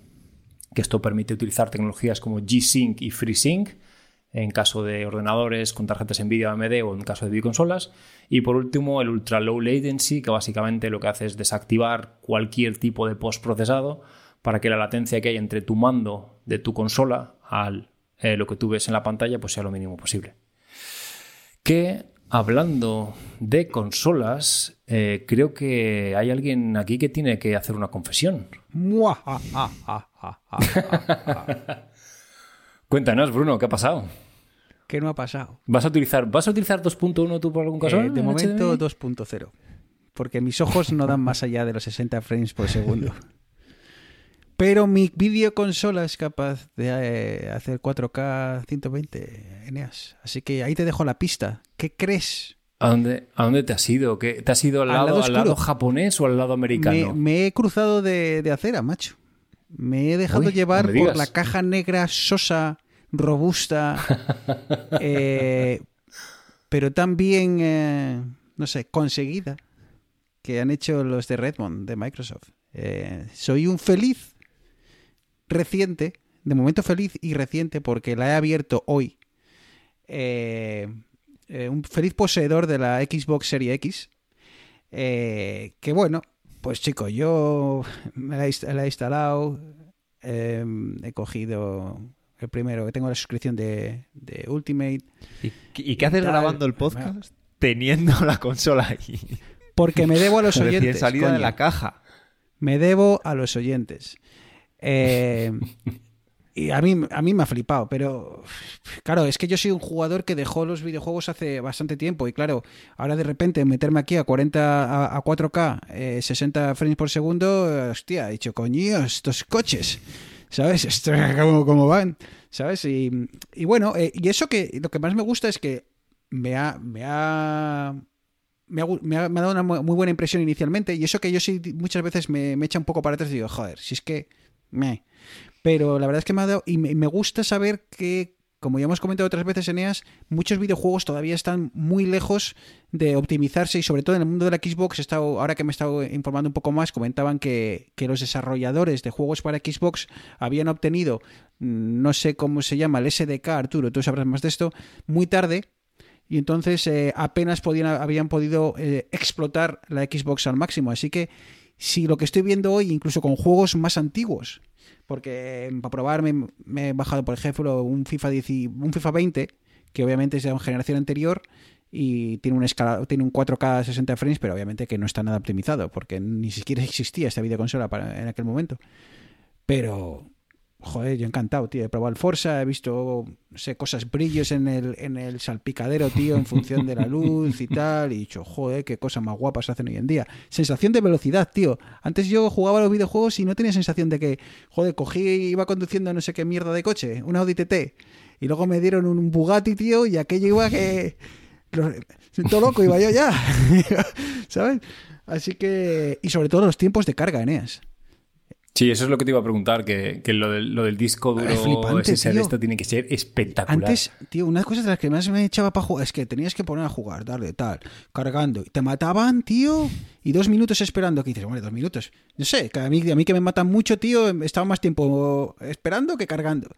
que esto permite utilizar tecnologías como G-Sync y FreeSync en caso de ordenadores con tarjetas NVIDIA AMD o en caso de videoconsolas. Y por último, el Ultra Low Latency, que básicamente lo que hace es desactivar cualquier tipo de postprocesado para que la latencia que hay entre tu mando de tu consola al eh, lo que tú ves en la pantalla pues sea lo mínimo posible. Que hablando de consolas, eh, creo que hay alguien aquí que tiene que hacer una confesión. Cuéntanos, Bruno, ¿qué ha pasado? ¿Qué no ha pasado? ¿Vas a utilizar, ¿vas a utilizar 2.1 tú por algún caso? Eh, de momento 2.0. Porque mis ojos no dan más allá de los 60 frames por segundo. Pero mi videoconsola es capaz de eh, hacer 4K 120 Eneas. Así que ahí te dejo la pista. ¿Qué crees? ¿A dónde, ¿A dónde te has ido? ¿Qué- ¿Te has ido al Al lado, lado al lado japonés o al lado Me, americano? me he cruzado de, de acera, macho. Me he dejado Uy, llevar no por la caja negra sosa, robusta, eh, pero también, eh, no sé, conseguida, que han hecho los de Redmond, de Microsoft. Eh, soy un feliz reciente, de momento feliz y reciente, porque la he abierto hoy. Eh, eh, un feliz poseedor de la Xbox Series X. eh, que bueno, pues chico, yo me la he, inst- la he instalado. eh, he cogido el primero, que tengo la suscripción de, de Ultimate. ¿Y, y qué haces tal. grabando el podcast teniendo la consola ahí? Porque me debo a los Recién oyentes. salida de coño. la caja. Me debo a los oyentes. Eh, y a mí, a mí me ha flipado, pero claro, es que yo soy un jugador que dejó los videojuegos hace bastante tiempo y claro, ahora de repente meterme aquí a 40 a, a 4K, eh, 60 frames por segundo, hostia, he dicho, coño, estos coches, ¿sabes? Esto, ¿cómo, cómo van? ¿Sabes? Y, y bueno, eh, y eso que lo que más me gusta es que me ha, me ha me ha, me ha- me ha dado una mu- muy buena impresión inicialmente y eso que yo sí muchas veces me, me echa un poco para atrás y digo, joder, si es que... Pero la verdad es que me ha dado... Y me, gusta saber qué como ya hemos comentado otras veces, Eneas, muchos videojuegos todavía están muy lejos de optimizarse y sobre todo en el mundo de la Xbox, estado, ahora que me he estado informando un poco más, comentaban que, que los desarrolladores de juegos para Xbox habían obtenido, mm, no sé cómo se llama, el SDK, Arturo, tú sabrás más de esto, muy tarde. Y entonces eh, apenas podían, habían podido eh, explotar la Xbox al máximo. Así que si lo que estoy viendo hoy, incluso con juegos más antiguos, porque para probar me, he bajado, por ejemplo, un FIFA, 10 y- un FIFA 20, que obviamente es de una generación anterior y tiene un, escala, tiene un 4K 60 frames, pero obviamente que no está nada optimizado, porque ni siquiera existía esta videoconsola para, en aquel momento. Pero, joder, yo encantado, tío. He probado el Forza, he visto, no sé, cosas, brillos en el, en el salpicadero, tío, en función de la luz y tal. Y he dicho, joder, qué cosas más guapas hacen hoy en día. Sensación de velocidad, tío. Antes yo jugaba los videojuegos y no tenía sensación de que, joder, cogí y iba conduciendo no sé qué mierda de coche, un Audi TT. Y luego me dieron un Bugatti, tío, y aquello iba que. Todo loco iba yo ya. ¿Sabes? Así que. Y sobre todo los tiempos de carga, Eneas. Sí, eso es lo que te iba a preguntar, que, que lo, del, lo del disco duro Es flipante, SSD tío. esto tiene que ser espectacular. Antes, tío, una de las cosas de las que más me echaba para jugar es que tenías que poner a jugar, darle tal, cargando. Y te mataban, tío, y dos minutos esperando. Que dices, hombre, dos minutos. No sé, que a mí, a mí que me matan mucho, tío, estaba más tiempo esperando que cargando.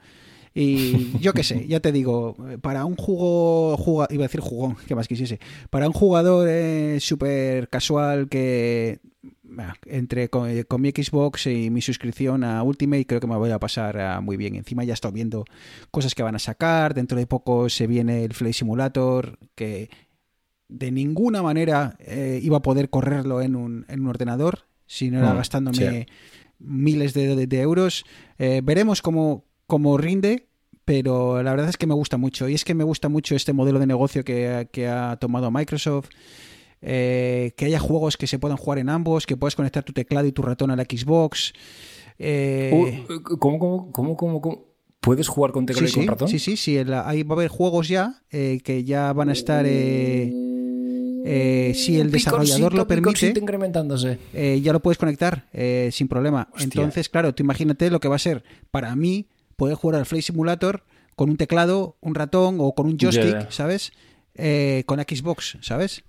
Y yo qué sé, ya te digo, para un jugo, juga- iba a decir jugón, que más quisiese, para un jugador eh, súper casual que entre con, eh, con mi Xbox y mi suscripción a Ultimate creo que me voy a pasar muy bien. Encima ya he estado viendo cosas que van a sacar, dentro de poco se viene el Flight Simulator, que de ninguna manera eh, iba a poder correrlo en un, en un ordenador, si no era Mm, gastándome sí. miles de, de- de euros. Eh, veremos cómo, cómo rinde, pero la verdad es que me gusta mucho. Y es que me gusta mucho este modelo de negocio que, que ha tomado Microsoft. eh, que haya juegos que se puedan jugar en ambos, que puedas conectar tu teclado y tu ratón a la Xbox. eh, Uh, ¿Cómo, cómo, cómo, cómo, cómo? ¿Puedes jugar con teclado sí, y con sí, ratón? sí, sí, sí, ahí va a haber juegos ya eh, que ya van a estar. eh, si el desarrollador lo permite, incrementándose. eh, ya lo puedes conectar eh, sin problema. Hostia. Entonces, claro, tú imagínate lo que va a ser para mí poder jugar al Flight Simulator con un teclado, un ratón o con un joystick. ¿sabes? Eh, con Xbox, ¿sabes?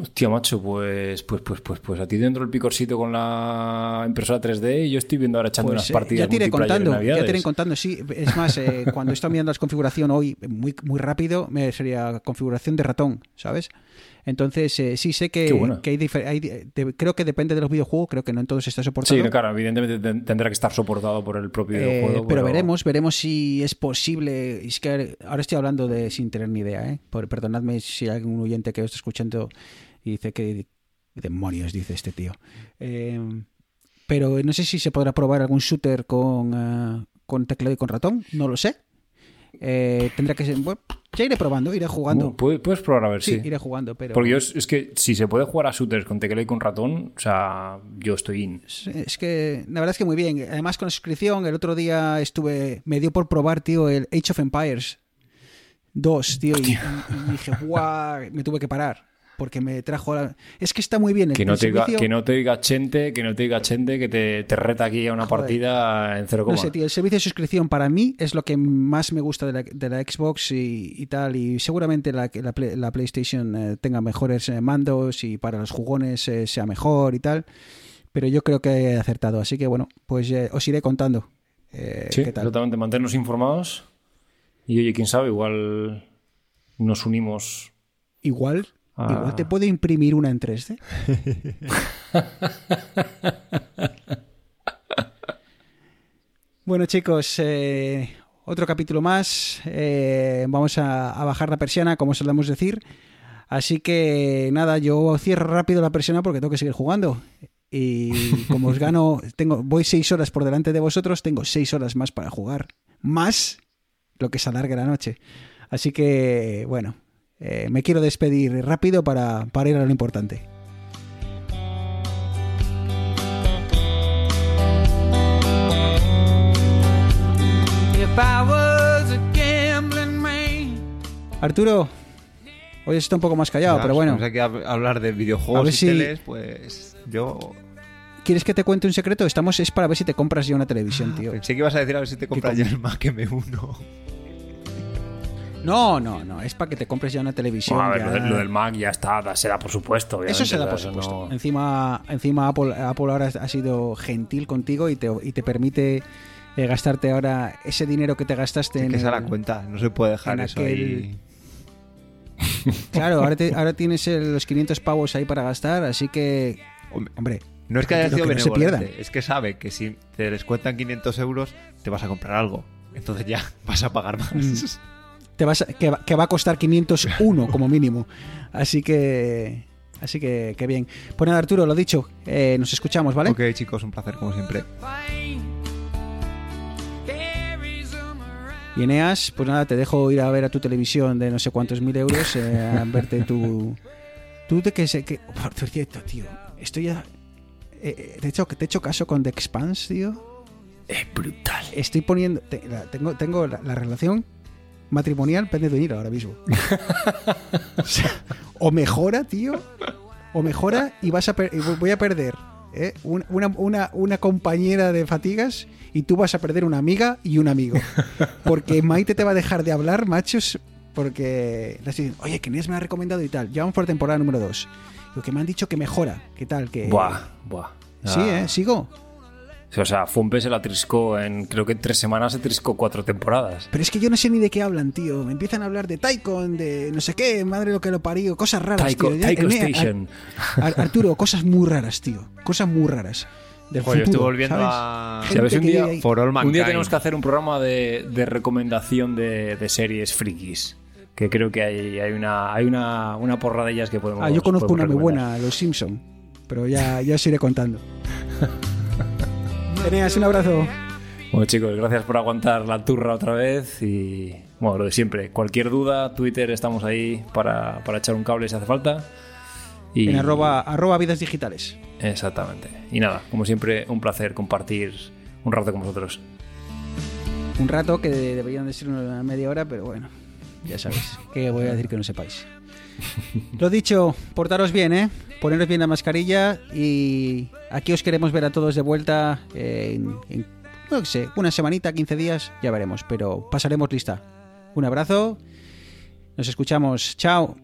Hostia, macho, pues, pues, pues, pues, pues a ti dentro del picorcito con la impresora 3D y yo estoy viendo ahora echando Pues, unas eh, partidas ya te iré contando, ya te iré contando, sí. Es más, eh, cuando estaba mirando la configuración hoy, muy, muy rápido, me sería configuración de ratón, ¿sabes? Entonces, eh, sí sé que, Qué bueno. que hay, hay de- creo que depende de los videojuegos, creo que no en todos está soportado. Sí, claro, evidentemente ten- tendrá que estar soportado por el propio Eh, videojuego. pero veremos, veremos si es posible. Es que ahora estoy hablando de sin tener ni idea, ¿eh? Por- perdonadme si hay algún oyente que os está escuchando y dice que demonios dice este tío. Eh, pero no sé si se podrá probar algún shooter con, eh, con teclado y con ratón, no lo sé. Eh, tendrá que ser. Bueno, ya iré probando, iré jugando. Puedes, puedes probar a ver, sí, sí. iré jugando, pero. Porque yo es, es que si se puede jugar a shooters con teclado y con ratón, o sea, yo estoy in. Es que la verdad es que muy bien. Además, con la suscripción, el otro día estuve. Me dio por probar, tío, el Age of Empires 2, tío. Y, y dije, guau, me tuve que parar. Porque me trajo. la- Es que está muy bien. El, Que no, el te diga, servicio- que no te diga Chente, que no te diga Chente, que te, te reta aquí a una Joder. partida en cero No coma. sé, tío, el servicio de suscripción para mí es lo que más me gusta de la, de la Xbox y, y tal. Y seguramente la, la, Play- la PlayStation eh, tenga mejores eh, mandos y para los jugones eh, sea mejor y tal. Pero yo creo que he acertado. Así que bueno, pues os iré contando. Sí, qué tal. exactamente, mantenernos informados. Y oye, quién sabe, igual nos unimos. Igual, Ah. igual te puede imprimir una en 3D. bueno, chicos, eh, otro capítulo más. Eh, vamos a, a bajar la persiana, como solemos decir. Así que nada, yo cierro rápido la persiana porque tengo que seguir jugando. Y como os gano, tengo, voy seis horas por delante de vosotros, tengo seis horas más para jugar. Más lo que se alargue la noche. Así que, bueno, eh, me quiero despedir rápido para, para ir a lo importante. A. Arturo, hoy está un poco más callado, Ya, pero bueno, Vamos aquí a hablar de A videojuegos ver y si- teles, pues yo ¿quieres que te cuente un secreto? Estamos es para ver si te compras ya una televisión, tío. pensé que ibas a decir a ver si te compras com- ya el Mac M1. No, no, no. Es para que te compres ya una televisión. Bueno, a ver, ya- lo, de- lo del Mac ya está, da- se da por supuesto. Eso se da por supuesto. no- Encima, encima Apple, Apple ahora ha sido gentil contigo y te, y te permite eh, gastarte ahora ese dinero que te gastaste en que se el- la cuenta, no se puede dejar en eso aquel- ahí. Claro, ahora, te- ahora tienes los 500 pavos ahí para gastar, así que... Hombre, No es que haya sido que no se pierdan. es que sabe que si te descuentan 500 euros, te vas a comprar algo. Entonces ya vas a pagar más. Te vas a- que, va, que va a costar 501 como mínimo. Así que... Así que, qué bien. Pues nada, Arturo, lo dicho, eh, nos escuchamos, ¿vale? Ok, chicos, un placer como siempre. 'em. Y Eneas, pues nada, te dejo ir a ver a tu televisión de no sé cuántos mil euros, eh, a verte tu... Tú de que sé que... Por cierto, tío, estoy ya... eh, eh, te, he hecho, te he hecho caso con The Expanse, tío. Es brutal. Estoy poniendo... te- la- tengo tengo la, la relación matrimonial pende de ahora mismo. o, sea, o mejora, tío, o mejora y vas a per- voy a perder ¿eh? Un- una, una, una compañera de fatigas y tú vas a perder una amiga y un amigo. Porque Maite te va a dejar de hablar, machos, porque le dicen, oye, que Inés me ha recomendado y tal. Ya vamos por temporada número 2. Lo que me han dicho que mejora, ¿qué tal? Que... Buah, buah. Sí, Ah. ¿eh? Sigo. O sea, Fumpe se la triscó en, creo que en tres semanas se triscó cuatro temporadas. Pero es que yo no sé ni de qué hablan, tío. Me empiezan a hablar de Taikon, de no sé qué, madre lo que lo parió, cosas raras, Taiko, tío. Ya- Enea, Station. Ar- Arturo, cosas muy raras, tío. Cosas muy raras. Del Joder, yo estoy volviendo ¿sabes? a... ¿Sabes? Un día- Un día tenemos que hacer un programa de, de recomendación de, de series frikis. Que creo que hay, hay, una, hay una, una porra de ellas que podemos Ah, yo conozco una muy buena, Los Simpson. Pero ya, ya os iré contando. Eneas, un abrazo. Bueno, chicos, gracias por aguantar la turra otra vez. Y bueno, lo de siempre. Cualquier duda, Twitter, estamos ahí para, para echar un cable si hace falta. Y, En arroba, arroba vidas digitales. Exactamente. Y nada, como siempre, un placer compartir un rato con vosotros. Un rato que deberían de ser una media hora, pero bueno, ya sabéis. ¿Qué voy a decir que no sepáis? Lo dicho, portaros bien, ¿eh? Poneros bien la mascarilla y aquí os queremos ver a todos de vuelta en, en, no sé, una semanita, 15 días, ya veremos, pero pasaremos lista. Un abrazo, nos escuchamos, chao.